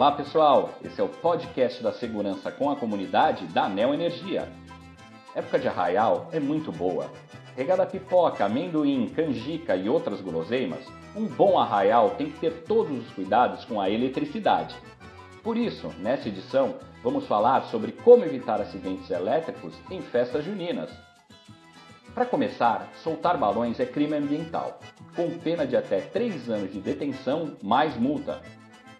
Olá pessoal, esse é o podcast da segurança com a comunidade da Neo Energia. Época de arraial é muito boa. Regada pipoca, amendoim, canjica e outras guloseimas, um bom arraial tem que ter todos os cuidados com a eletricidade. Por isso, nessa edição, vamos falar sobre como evitar acidentes elétricos em festas juninas. Para começar, soltar balões é crime ambiental, com pena de até 3 anos de detenção mais multa.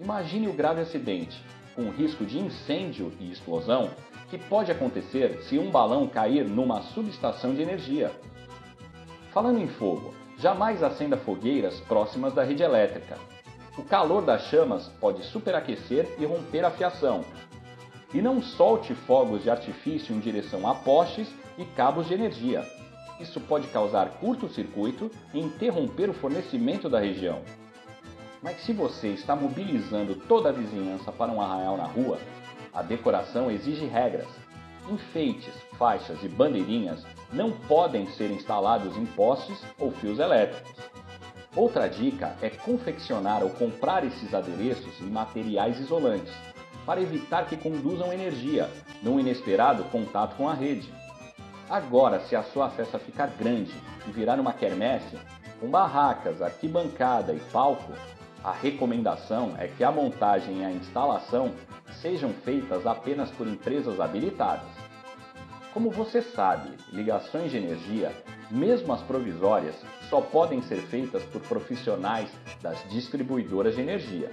Imagine o grave acidente, com risco de incêndio e explosão, que pode acontecer se um balão cair numa subestação de energia. Falando em fogo, jamais acenda fogueiras próximas da rede elétrica. O calor das chamas pode superaquecer e romper a fiação. E não solte fogos de artifício em direção a postes e cabos de energia. Isso pode causar curto-circuito e interromper o fornecimento da região. Mas se você está mobilizando toda a vizinhança para um arraial na rua, a decoração exige regras. Enfeites, faixas e bandeirinhas não podem ser instalados em postes ou fios elétricos. Outra dica é confeccionar ou comprar esses adereços em materiais isolantes, para evitar que conduzam energia num inesperado contato com a rede. Agora, se a sua festa ficar grande e virar uma quermesse, com barracas, arquibancada e palco, a recomendação é que a montagem e a instalação sejam feitas apenas por empresas habilitadas. Como você sabe, ligações de energia, mesmo as provisórias, só podem ser feitas por profissionais das distribuidoras de energia.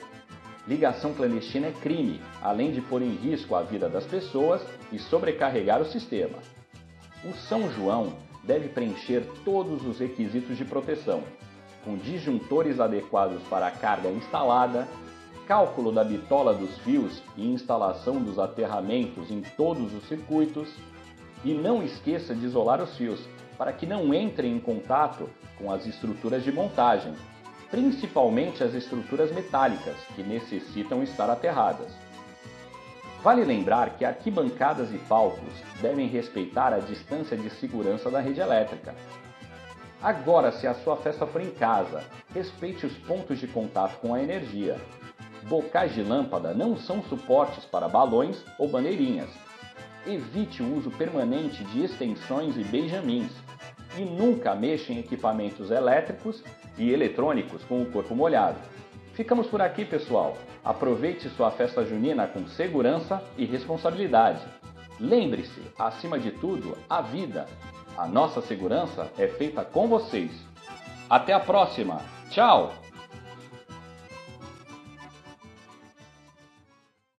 Ligação clandestina é crime, além de pôr em risco a vida das pessoas e sobrecarregar o sistema. O São João deve preencher todos os requisitos de proteção, com disjuntores adequados para a carga instalada, cálculo da bitola dos fios e instalação dos aterramentos em todos os circuitos, e não esqueça de isolar os fios para que não entrem em contato com as estruturas de montagem, principalmente as estruturas metálicas que necessitam estar aterradas. Vale lembrar que arquibancadas e palcos devem respeitar a distância de segurança da rede elétrica, Agora, se a sua festa for em casa, respeite os pontos de contato com a energia. Bocais de lâmpada não são suportes para balões ou bandeirinhas. Evite o uso permanente de extensões e beijamins. E nunca mexa em equipamentos elétricos e eletrônicos com o corpo molhado. Ficamos por aqui, pessoal. Aproveite sua festa junina com segurança e responsabilidade. Lembre-se, acima de tudo, a vida. A nossa segurança é feita com vocês. Até a próxima. Tchau!